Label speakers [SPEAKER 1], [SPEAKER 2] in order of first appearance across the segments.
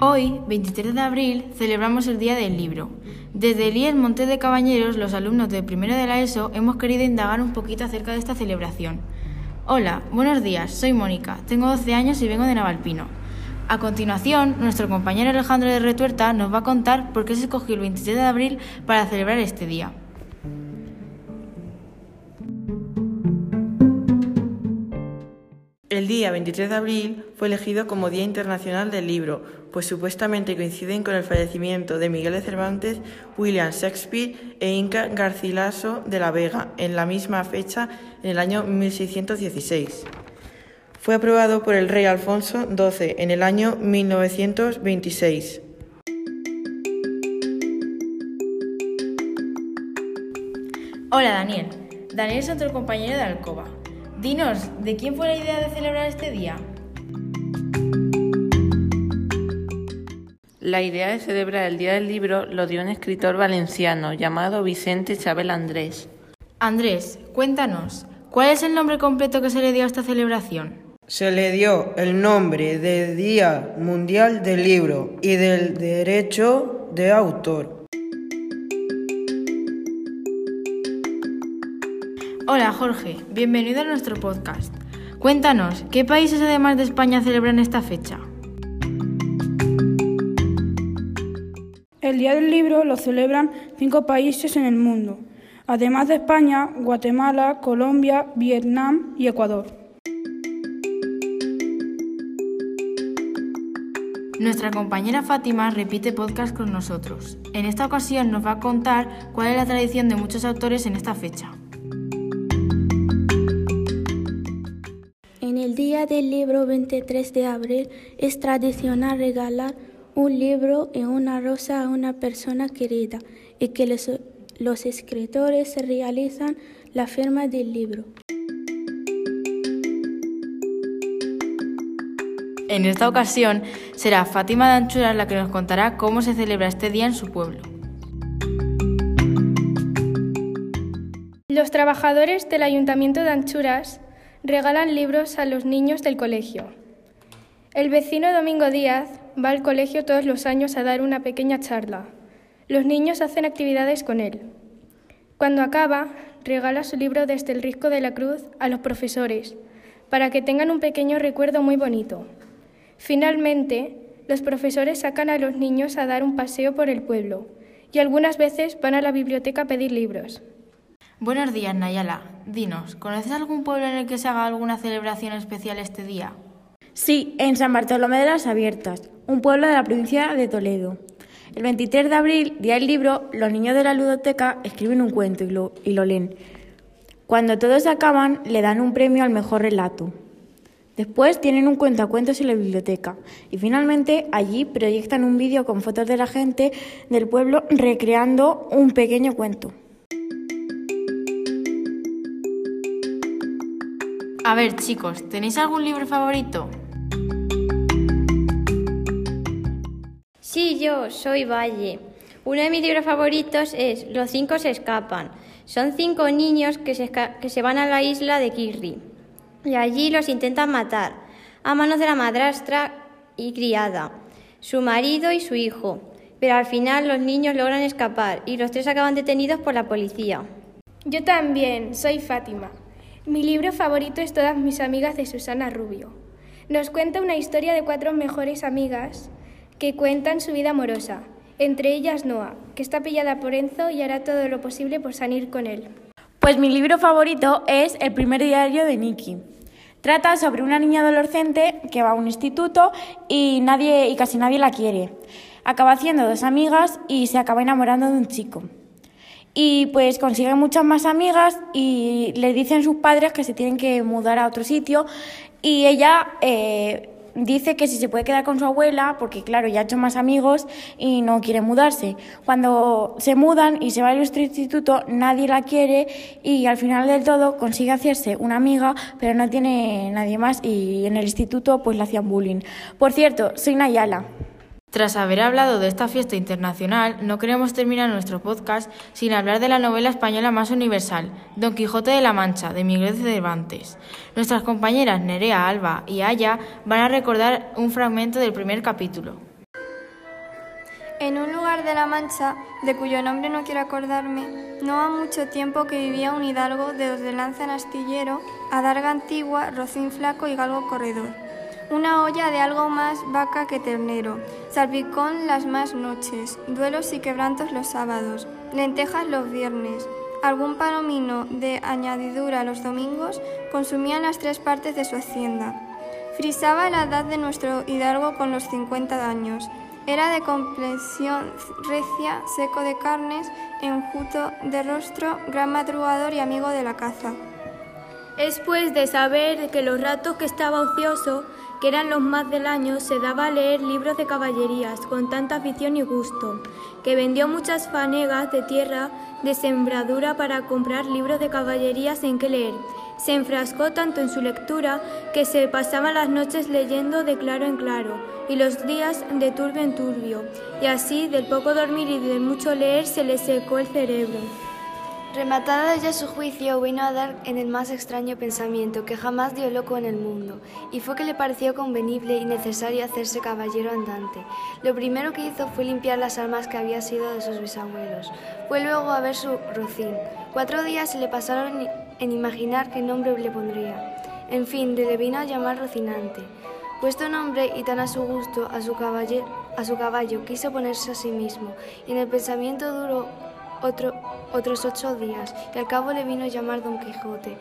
[SPEAKER 1] Hoy, 23 de abril, celebramos el Día del Libro. Desde el IES Montes de Cabañeros, los alumnos de primero de la ESO hemos querido indagar un poquito acerca de esta celebración. Hola, buenos días, soy Mónica, tengo 12 años y vengo de Navalpino. A continuación, nuestro compañero Alejandro de Retuerta nos va a contar por qué se escogió el 23 de abril para celebrar este día.
[SPEAKER 2] El día 23 de abril fue elegido como Día Internacional del Libro, pues supuestamente coinciden con el fallecimiento de Miguel de Cervantes, William Shakespeare e Inca Garcilaso de la Vega en la misma fecha en el año 1616. Fue aprobado por el rey Alfonso XII en el año 1926.
[SPEAKER 1] Hola Daniel. Daniel es otro compañero de Alcoba. Dinos, ¿de quién fue la idea de celebrar este día?
[SPEAKER 3] La idea de celebrar el Día del Libro lo dio un escritor valenciano llamado Vicente Chabel Andrés.
[SPEAKER 1] Andrés, cuéntanos, ¿cuál es el nombre completo que se le dio a esta celebración?
[SPEAKER 4] Se le dio el nombre de Día Mundial del Libro y del Derecho de Autor.
[SPEAKER 1] Hola Jorge, bienvenido a nuestro podcast. Cuéntanos, ¿qué países además de España celebran esta fecha?
[SPEAKER 5] El Día del Libro lo celebran cinco países en el mundo, además de España, Guatemala, Colombia, Vietnam y Ecuador.
[SPEAKER 1] Nuestra compañera Fátima repite podcast con nosotros. En esta ocasión nos va a contar cuál es la tradición de muchos autores en esta fecha.
[SPEAKER 6] Día del libro 23 de abril es tradicional regalar un libro y una rosa a una persona querida y que los, los escritores realizan la firma del libro.
[SPEAKER 1] En esta ocasión será Fátima de Anchuras la que nos contará cómo se celebra este día en su pueblo.
[SPEAKER 7] Los trabajadores del Ayuntamiento de Anchuras regalan libros a los niños del colegio. El vecino Domingo Díaz va al colegio todos los años a dar una pequeña charla. Los niños hacen actividades con él. Cuando acaba, regala su libro desde el risco de la cruz a los profesores, para que tengan un pequeño recuerdo muy bonito. Finalmente, los profesores sacan a los niños a dar un paseo por el pueblo y algunas veces van a la biblioteca a pedir libros.
[SPEAKER 1] Buenos días, Nayala. Dinos, ¿conoces algún pueblo en el que se haga alguna celebración especial este día?
[SPEAKER 8] Sí, en San Bartolomé de las Abiertas, un pueblo de la provincia de Toledo. El 23 de abril, día del libro, los niños de la ludoteca escriben un cuento y lo, y lo leen. Cuando todos acaban, le dan un premio al mejor relato. Después tienen un cuentacuentos en la biblioteca y finalmente allí proyectan un vídeo con fotos de la gente del pueblo recreando un pequeño cuento.
[SPEAKER 1] A ver, chicos, ¿tenéis algún libro favorito?
[SPEAKER 9] Sí, yo soy Valle. Uno de mis libros favoritos es Los cinco se escapan. Son cinco niños que se, que se van a la isla de Kirri y allí los intentan matar a manos de la madrastra y criada, su marido y su hijo. Pero al final los niños logran escapar y los tres acaban detenidos por la policía.
[SPEAKER 7] Yo también, soy Fátima. Mi libro favorito es Todas mis amigas de Susana Rubio. Nos cuenta una historia de cuatro mejores amigas que cuentan su vida amorosa, entre ellas Noah, que está pillada por Enzo y hará todo lo posible por salir con él.
[SPEAKER 8] Pues mi libro favorito es El primer diario de Nicky. Trata sobre una niña adolescente que va a un instituto y nadie y casi nadie la quiere. Acaba haciendo dos amigas y se acaba enamorando de un chico. Y pues consigue muchas más amigas y le dicen sus padres que se tienen que mudar a otro sitio y ella eh, dice que si se puede quedar con su abuela, porque claro, ya ha hecho más amigos y no quiere mudarse. Cuando se mudan y se va al otro instituto, nadie la quiere y al final del todo consigue hacerse una amiga, pero no tiene nadie más y en el instituto pues le hacían bullying. Por cierto, soy Nayala.
[SPEAKER 1] Tras haber hablado de esta fiesta internacional, no queremos terminar nuestro podcast sin hablar de la novela española más universal, Don Quijote de la Mancha, de Miguel Cervantes. Nuestras compañeras Nerea, Alba y Aya van a recordar un fragmento del primer capítulo.
[SPEAKER 10] En un lugar de la Mancha, de cuyo nombre no quiero acordarme, no ha mucho tiempo que vivía un hidalgo de los de lanza astillero, adarga antigua, rocín flaco y galgo corredor. Una olla de algo más vaca que ternero, salpicón las más noches, duelos y quebrantos los sábados, lentejas los viernes, algún palomino de añadidura los domingos, consumían las tres partes de su hacienda. Frisaba la edad de nuestro hidalgo con los 50 años. Era de complexión recia, seco de carnes, enjuto de rostro, gran madrugador y amigo de la caza.
[SPEAKER 11] Es pues de saber que los ratos que estaba ocioso, que eran los más del año, se daba a leer libros de caballerías con tanta afición y gusto, que vendió muchas fanegas de tierra de sembradura para comprar libros de caballerías en que leer. Se enfrascó tanto en su lectura que se pasaba las noches leyendo de claro en claro y los días de turbio en turbio, y así del poco dormir y del mucho leer se le secó el cerebro.
[SPEAKER 12] Rematada ya su juicio, vino a dar en el más extraño pensamiento que jamás dio loco en el mundo, y fue que le pareció convenible y necesario hacerse caballero andante. Lo primero que hizo fue limpiar las armas que había sido de sus bisabuelos. Fue luego a ver su rocín. Cuatro días se le pasaron en imaginar qué nombre le pondría. En fin, le vino a llamar Rocinante. Puesto nombre y tan a su gusto, a su, a su caballo quiso ponerse a sí mismo, y en el pensamiento duró otro, otros ocho días, y al cabo le vino a llamar Don Quijote.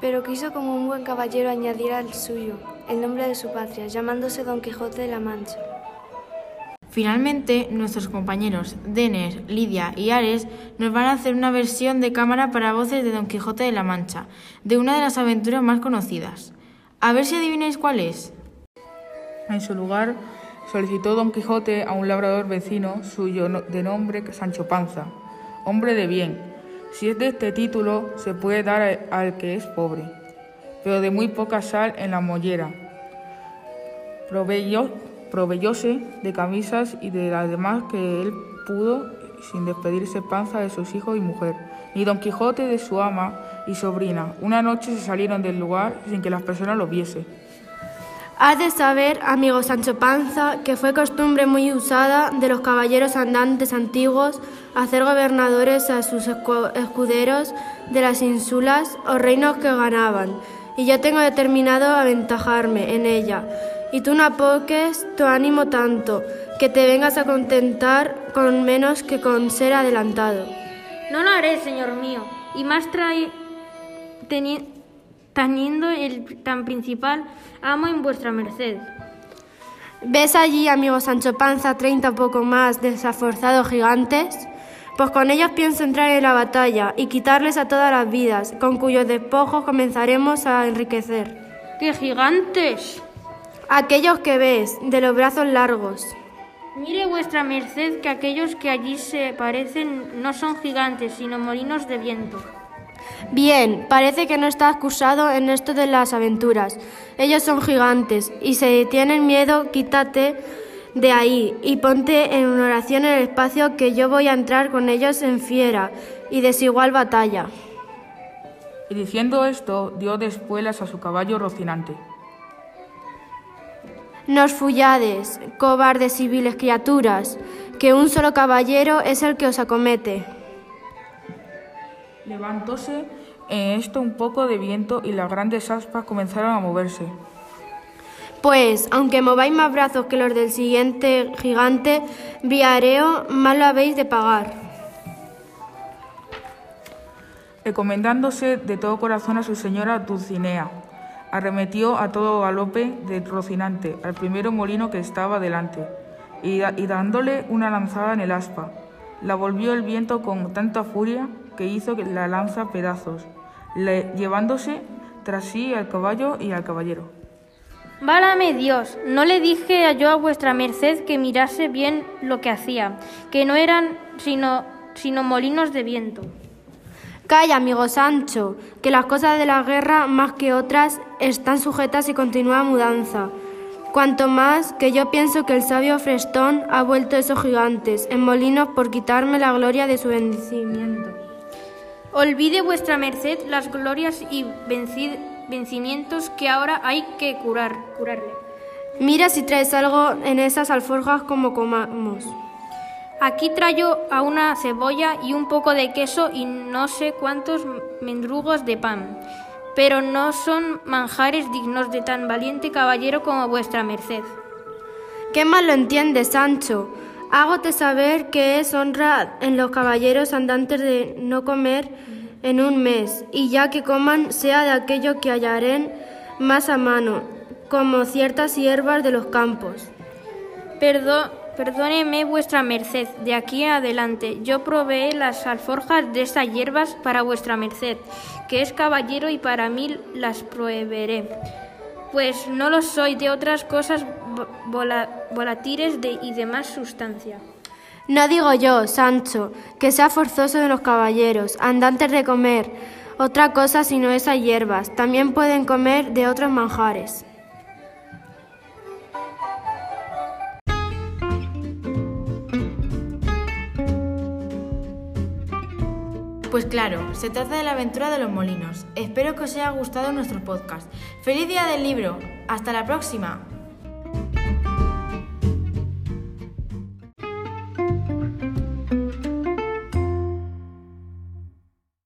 [SPEAKER 12] Pero quiso como un buen caballero añadir al suyo el nombre de su patria, llamándose Don Quijote de la Mancha.
[SPEAKER 1] Finalmente, nuestros compañeros Denner, Lidia y Ares nos van a hacer una versión de cámara para voces de Don Quijote de la Mancha, de una de las aventuras más conocidas. A ver si adivináis cuál es.
[SPEAKER 13] En su lugar, solicitó Don Quijote a un labrador vecino suyo de nombre Sancho Panza, hombre de bien. Si es de este título, se puede dar al que es pobre, pero de muy poca sal en la mollera. Proveyó, proveyóse de camisas y de las demás que él pudo, sin despedirse Panza de sus hijos y mujer, ni Don Quijote de su ama y sobrina. Una noche se salieron del lugar sin que las personas lo viesen.
[SPEAKER 14] Has de saber, amigo Sancho Panza, que fue costumbre muy usada de los caballeros andantes antiguos hacer gobernadores a sus escuderos de las ínsulas o reinos que ganaban, y yo tengo determinado aventajarme en ella, y tú no apoques tu ánimo tanto, que te vengas a contentar con menos que con ser adelantado.
[SPEAKER 15] No lo haré, señor mío, y más trae teniendo el tan principal amo en vuestra merced.
[SPEAKER 14] ¿Ves allí, amigo Sancho Panza, treinta o poco más desaforzados gigantes? Pues con ellos pienso entrar en la batalla y quitarles a todas las vidas, con cuyos despojos comenzaremos a enriquecer.
[SPEAKER 15] ¡Qué gigantes!
[SPEAKER 14] Aquellos que ves, de los brazos largos.
[SPEAKER 15] Mire vuestra merced que aquellos que allí se parecen no son gigantes, sino molinos de viento.
[SPEAKER 14] Bien, parece que no está acusado en esto de las aventuras. Ellos son gigantes y si tienen miedo, quítate de ahí y ponte en oración en el espacio que yo voy a entrar con ellos en fiera y desigual batalla.
[SPEAKER 13] Y diciendo esto, dio de espuelas a su caballo Rocinante.
[SPEAKER 14] Nos fullades, cobardes y viles criaturas, que un solo caballero es el que os acomete.
[SPEAKER 13] Levantóse en esto un poco de viento y las grandes aspas comenzaron a moverse.
[SPEAKER 14] Pues, aunque mováis más brazos que los del siguiente gigante, viareo, más lo habéis de pagar.
[SPEAKER 13] Encomendándose de todo corazón a su señora Dulcinea, arremetió a todo galope de Rocinante al primero molino que estaba delante, y, y dándole una lanzada en el aspa, la volvió el viento con tanta furia que hizo la lanza pedazos, le, llevándose tras sí al caballo y al caballero.
[SPEAKER 15] Válame Dios, no le dije yo a vuestra merced que mirase bien lo que hacía, que no eran sino, sino molinos de viento.
[SPEAKER 14] Calla, amigo Sancho, que las cosas de la guerra, más que otras, están sujetas y continúa mudanza. Cuanto más que yo pienso que el sabio Frestón ha vuelto esos gigantes en molinos por quitarme la gloria de su bendecimiento.
[SPEAKER 15] Olvide vuestra merced las glorias y vencimientos que ahora hay que curar, curarle.
[SPEAKER 14] Mira si traes algo en esas alforjas como comamos.
[SPEAKER 15] Aquí traigo a una cebolla y un poco de queso y no sé cuántos mendrugos de pan, pero no son manjares dignos de tan valiente caballero como vuestra merced.
[SPEAKER 14] ¿Qué mal lo entiendes, Sancho? Hágote saber que es honra en los caballeros andantes de no comer en un mes, y ya que coman sea de aquello que hallaren más a mano, como ciertas hierbas de los campos.
[SPEAKER 15] Perdón, perdóneme vuestra merced, de aquí adelante yo proveé las alforjas de estas hierbas para vuestra merced, que es caballero y para mí las proveeré, pues no lo soy de otras cosas volátiles de, y de más sustancia.
[SPEAKER 14] No digo yo, Sancho, que sea forzoso de los caballeros, andantes de comer, otra cosa sino esas hierbas, también pueden comer de otros manjares.
[SPEAKER 1] Pues claro, se trata de la aventura de los molinos. Espero que os haya gustado nuestro podcast. ¡Feliz día del libro! ¡Hasta la próxima!